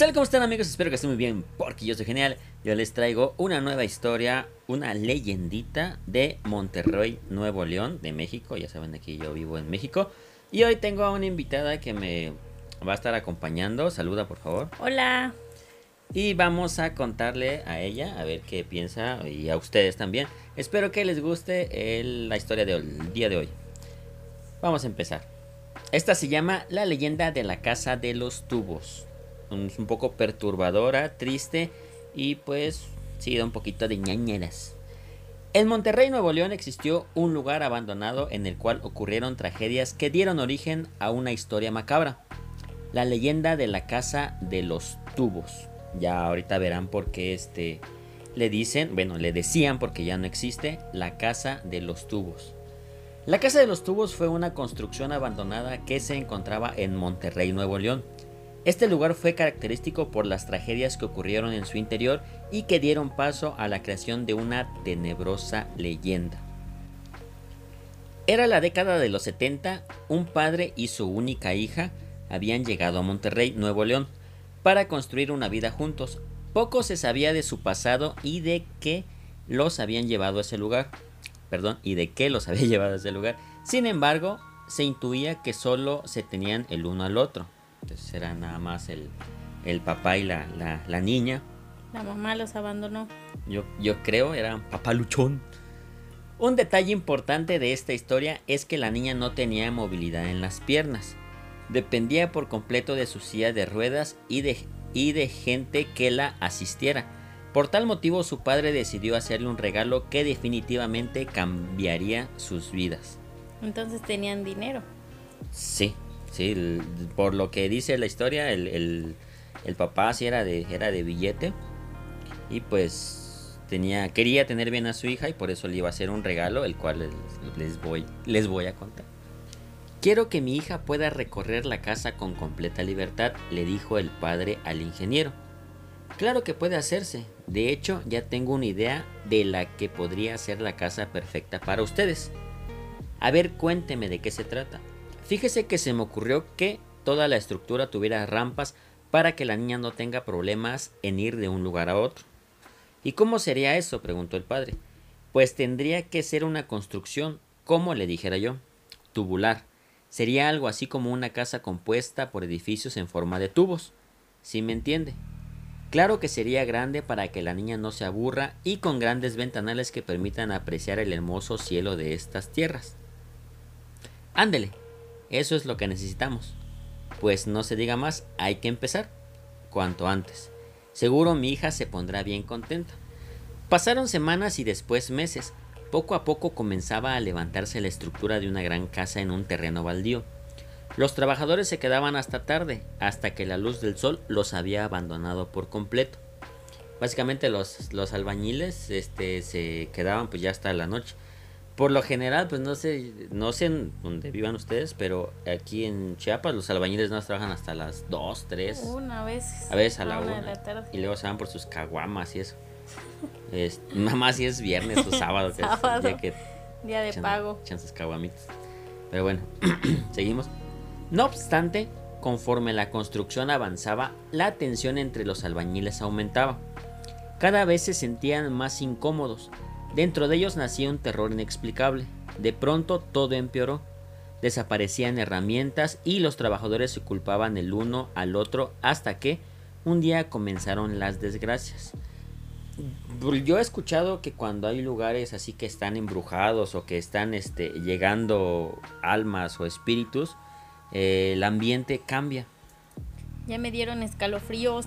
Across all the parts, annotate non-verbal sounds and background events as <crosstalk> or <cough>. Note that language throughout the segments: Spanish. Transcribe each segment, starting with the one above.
tal? ¿Cómo están amigos? Espero que estén muy bien porque yo soy genial. Yo les traigo una nueva historia, una leyendita de Monterrey, Nuevo León, de México. Ya saben, aquí yo vivo en México. Y hoy tengo a una invitada que me va a estar acompañando. Saluda, por favor. Hola. Y vamos a contarle a ella, a ver qué piensa, y a ustedes también. Espero que les guste la historia del día de hoy. Vamos a empezar. Esta se llama La leyenda de la casa de los tubos. Es un poco perturbadora, triste y pues sí da un poquito de ñañeras. En Monterrey, Nuevo León existió un lugar abandonado en el cual ocurrieron tragedias que dieron origen a una historia macabra. La leyenda de la casa de los tubos. Ya ahorita verán por qué este le dicen, bueno, le decían porque ya no existe, la casa de los tubos. La casa de los tubos fue una construcción abandonada que se encontraba en Monterrey, Nuevo León. Este lugar fue característico por las tragedias que ocurrieron en su interior y que dieron paso a la creación de una tenebrosa leyenda. Era la década de los 70, un padre y su única hija habían llegado a Monterrey, Nuevo León, para construir una vida juntos. Poco se sabía de su pasado y de qué los habían llevado a ese lugar. Perdón, y de qué los <laughs> había llevado a ese lugar. Sin embargo, se intuía que solo se tenían el uno al otro. Entonces era nada más el, el papá y la, la, niña. La mamá los abandonó. Yo, yo creo, era papá luchón. Un detalle importante de esta historia es que la niña no tenía movilidad en las piernas. Dependía por completo de su silla de ruedas y de, y de gente que la asistiera. Por tal motivo su padre decidió hacerle un regalo que definitivamente cambiaría sus vidas. Entonces tenían dinero. Sí, Sí, por lo que dice la historia, el, papá sí era de, era de billete. Y pues tenía, quería tener bien a su hija y por eso le iba a hacer un regalo, el cual les, voy, les voy a contar. Quiero que mi hija pueda recorrer la casa con completa libertad, le dijo el padre al ingeniero. Claro que puede hacerse. De hecho, ya tengo una idea de la que podría ser la casa perfecta para ustedes. A ver, cuénteme de qué se trata. Fíjese que se me ocurrió que toda la estructura tuviera rampas para que la niña no tenga problemas en ir de un lugar a otro. ¿Y cómo sería eso? preguntó el padre. Pues tendría que ser una construcción, como le dijera yo, tubular. Sería algo así como una casa compuesta por edificios en forma de tubos. ¿Sí me entiende? Claro que sería grande para que la niña no se aburra y con grandes ventanales que permitan apreciar el hermoso cielo de estas tierras. Ándele, eso es lo que necesitamos. Pues no se diga más, hay que empezar. Cuanto antes. Seguro mi hija se pondrá bien contenta. Pasaron semanas y después meses. Poco a poco comenzaba a levantarse la estructura de una gran casa en un terreno baldío. Los trabajadores se quedaban hasta tarde, hasta que la luz del sol los había abandonado por completo. Básicamente los, los albañiles este, se quedaban pues ya hasta la noche. Por lo general, pues no sé, no sé en dónde vivan ustedes, pero aquí en Chiapas los albañiles no trabajan hasta las 2, 3. Una vez. A veces a la 1. Y luego se van por sus caguamas y eso. es, <laughs> nada más si es viernes o sábado, que sábado. día, que día de pago. Echan sus caguamitas. Pero bueno, <clears throat> seguimos. No obstante, conforme la construcción avanzaba, la tensión entre los albañiles aumentaba. Cada vez se sentían más incómodos Dentro de ellos nacía un terror inexplicable. De pronto todo empeoró. Desaparecían herramientas y los trabajadores se culpaban el uno al otro hasta que un día comenzaron las desgracias. Yo he escuchado que cuando hay lugares así que están embrujados o que están este, llegando almas o espíritus, eh, el ambiente cambia. Ya me dieron escalofríos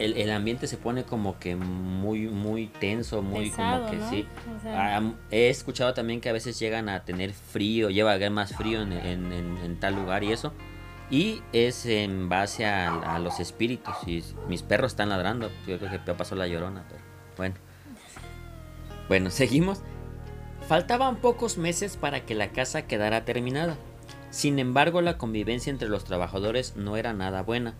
el, ambiente se pone como que muy, muy tenso, muy como que sí. Ah, he escuchado también que a veces llegan a tener frío, lleva a más frío en, tal lugar y eso. Y es en base a, los espíritus. Y mis perros están ladrando. Yo creo que pasó la llorona, pero bueno. Bueno, <laughs> seguimos. Faltaban pocos meses para que la casa quedara terminada. Sin embargo, la convivencia entre los trabajadores no era nada buena.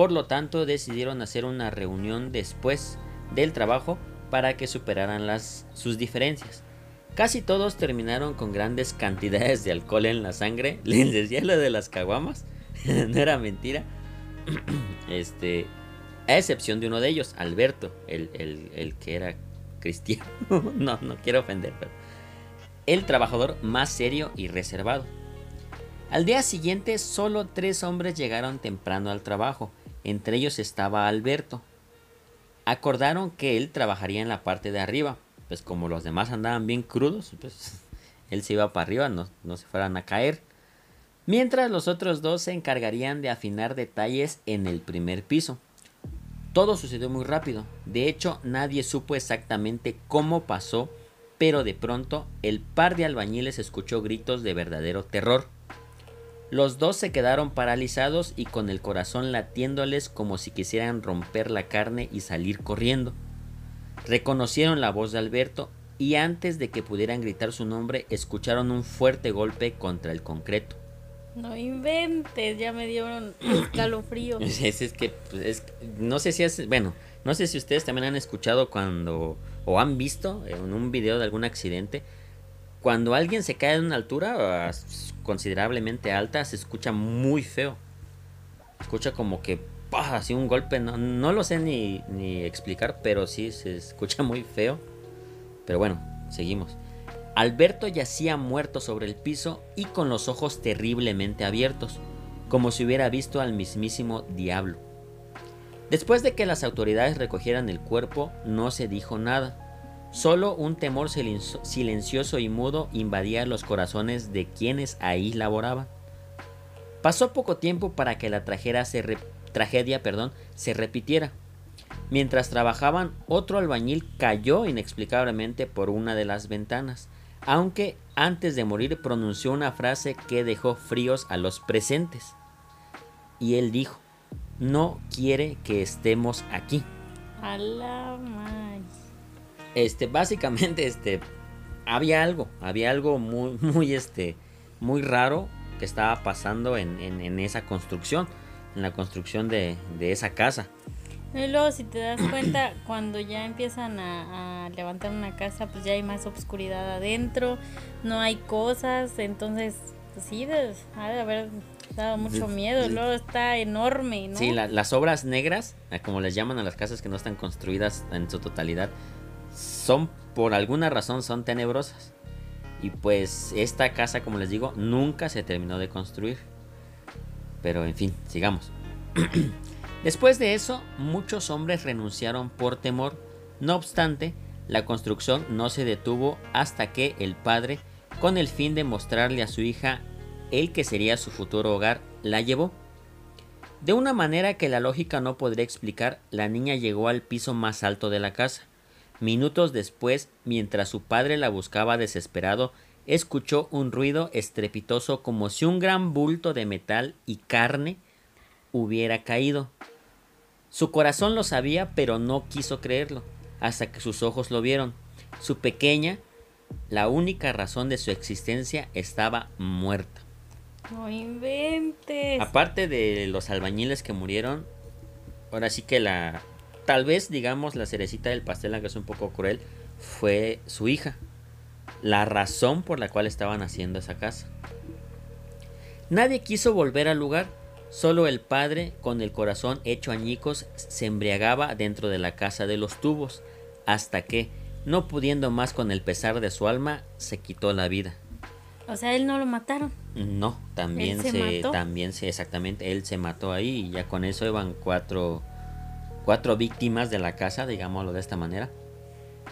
Por lo tanto, decidieron hacer una reunión después del trabajo para que superaran sus diferencias. Casi todos terminaron con grandes cantidades de alcohol en la sangre. <laughs> Les decía lo de las caguamas. <laughs> no era mentira. <clears throat> este. A excepción de uno de ellos, Alberto, el- el que era cristiano. <laughs> no, no quiero ofender, pero. El trabajador más serio y reservado. Al día siguiente, solo tres hombres llegaron temprano al trabajo. Entre ellos estaba Alberto. Acordaron que él trabajaría en la parte de arriba. Pues como los demás andaban bien crudos, pues <laughs> él se iba para arriba, no, no se fueran a caer. Mientras los otros dos se encargarían de afinar detalles en el primer piso. Todo sucedió muy rápido. De hecho, nadie supo exactamente cómo pasó, pero de pronto el par de albañiles escuchó gritos de verdadero terror. Los dos se quedaron paralizados y con el corazón latiéndoles como si quisieran romper la carne y salir corriendo. Reconocieron la voz de Alberto y antes de que pudieran gritar su nombre escucharon un fuerte golpe contra el concreto. No inventes, ya me dieron <clears throat> escalofríos. Es, es que pues, es- no sé si es bueno, no sé si ustedes también han escuchado cuando o han visto en un video de algún accidente cuando alguien se cae de una altura ah, considerablemente alta se escucha muy feo. Escucha como que así un golpe, no, no lo sé ni, ni explicar, pero sí se escucha muy feo. Pero bueno, seguimos. Alberto yacía muerto sobre el piso y con los ojos terriblemente abiertos, como si hubiera visto al mismísimo diablo. Después de que las autoridades recogieran el cuerpo, no se dijo nada. Solo un temor silencio- silencioso y mudo invadía los corazones de quienes ahí laboraban. Pasó poco tiempo para que la tragedia perdón, se repitiera. Mientras trabajaban, otro albañil cayó inexplicablemente por una de las ventanas, aunque antes de morir pronunció una frase que dejó fríos a los presentes. Y él dijo, no quiere que estemos aquí. A may. Este, básicamente, este, había algo, había algo muy, <laughs> muy, este, muy raro que estaba pasando en, en- en esa construcción, en la construcción de, de esa casa. Y luego si te das cuenta, <clears throat> cuando ya empiezan a, a levantar una casa, pues ya hay más obscuridad adentro, no hay cosas, entonces, pues sí, ha de haber dado mucho miedo. Luego está enorme, ¿no? Sí, la- las obras negras, eh, como les llaman a las casas que no están construidas en su totalidad, son por alguna razón son tenebrosas. Y pues esta casa, como les digo, nunca se terminó de construir. Pero en fin, sigamos. <clears throat> Después de eso, muchos hombres renunciaron por temor. No obstante, la construcción no se detuvo hasta que el padre, con el fin de mostrarle a su hija el que sería su futuro hogar, la llevó. De una manera que la lógica no podría explicar, la niña llegó al piso más alto de la casa. Minutos después, mientras su padre la buscaba desesperado, escuchó un ruido estrepitoso como si un gran bulto de metal y carne hubiera caído. Su corazón lo sabía, pero no quiso creerlo, hasta que sus ojos lo vieron. Su pequeña, la única razón de su existencia, estaba muerta. No inventes. Aparte de los albañiles que murieron, ahora sí que la. Tal vez, digamos, la cerecita del pastel, aunque es un poco cruel, fue su hija. La razón por la cual estaban haciendo esa casa. Nadie quiso volver al lugar. Solo el padre, con el corazón hecho añicos, se embriagaba dentro de la casa de los tubos, hasta que, no pudiendo más con el pesar de su alma, se quitó la vida. O sea, él no lo mataron. No, también Él se se, mató. también se, exactamente, él se mató ahí y ya con eso iban cuatro, cuatro víctimas de la casa, digámoslo de esta manera.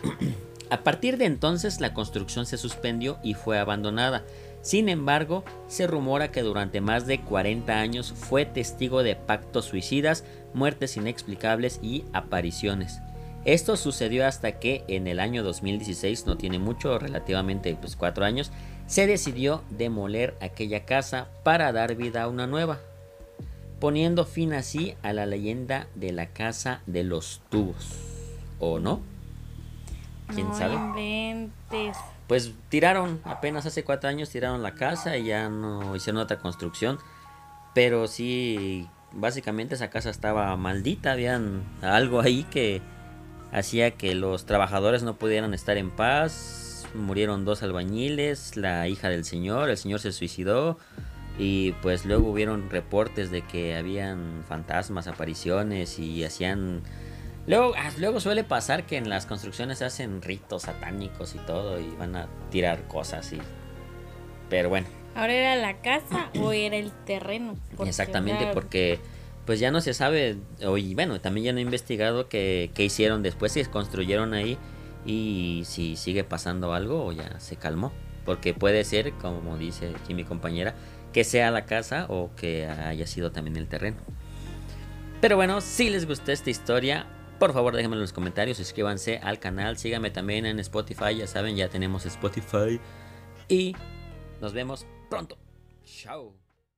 <clears throat> A partir de entonces la construcción se suspendió y fue abandonada. Sin embargo, se rumora que durante más de 40 años fue testigo de pactos suicidas, muertes inexplicables y apariciones. Esto sucedió hasta que en el año 2016, no tiene mucho, relativamente pues cuatro años, se decidió demoler aquella casa para dar vida a una nueva, poniendo fin así a la leyenda de la casa de los tubos. ¿O no? ¿Quién no sabe? inventes. Pues tiraron, apenas hace cuatro años tiraron la casa y ya no hicieron otra construcción. Pero sí, básicamente esa casa estaba maldita, habían algo ahí que hacía que los trabajadores no pudieran estar en paz. Murieron dos albañiles, la hija del señor, el señor se suicidó. Y pues luego hubieron reportes de que habían fantasmas, apariciones y hacían... Luego, ah, luego suele pasar que en las construcciones hacen ritos satánicos y todo y van a tirar cosas y... Pero bueno. ¿Ahora era la casa o era el terreno? Exactamente, porque pues ya no se sabe, y bueno, también ya no he investigado qué, qué hicieron después, si construyeron ahí y si sigue pasando algo ya se calmó. Porque puede ser, como dice aquí mi compañera, que sea la casa o que haya sido también el terreno. Pero bueno, si les gustó esta historia, por favor déjenme en los comentarios, suscríbanse al canal, síganme también en Spotify, ya saben, ya tenemos Spotify. Y nos vemos pronto. Chao.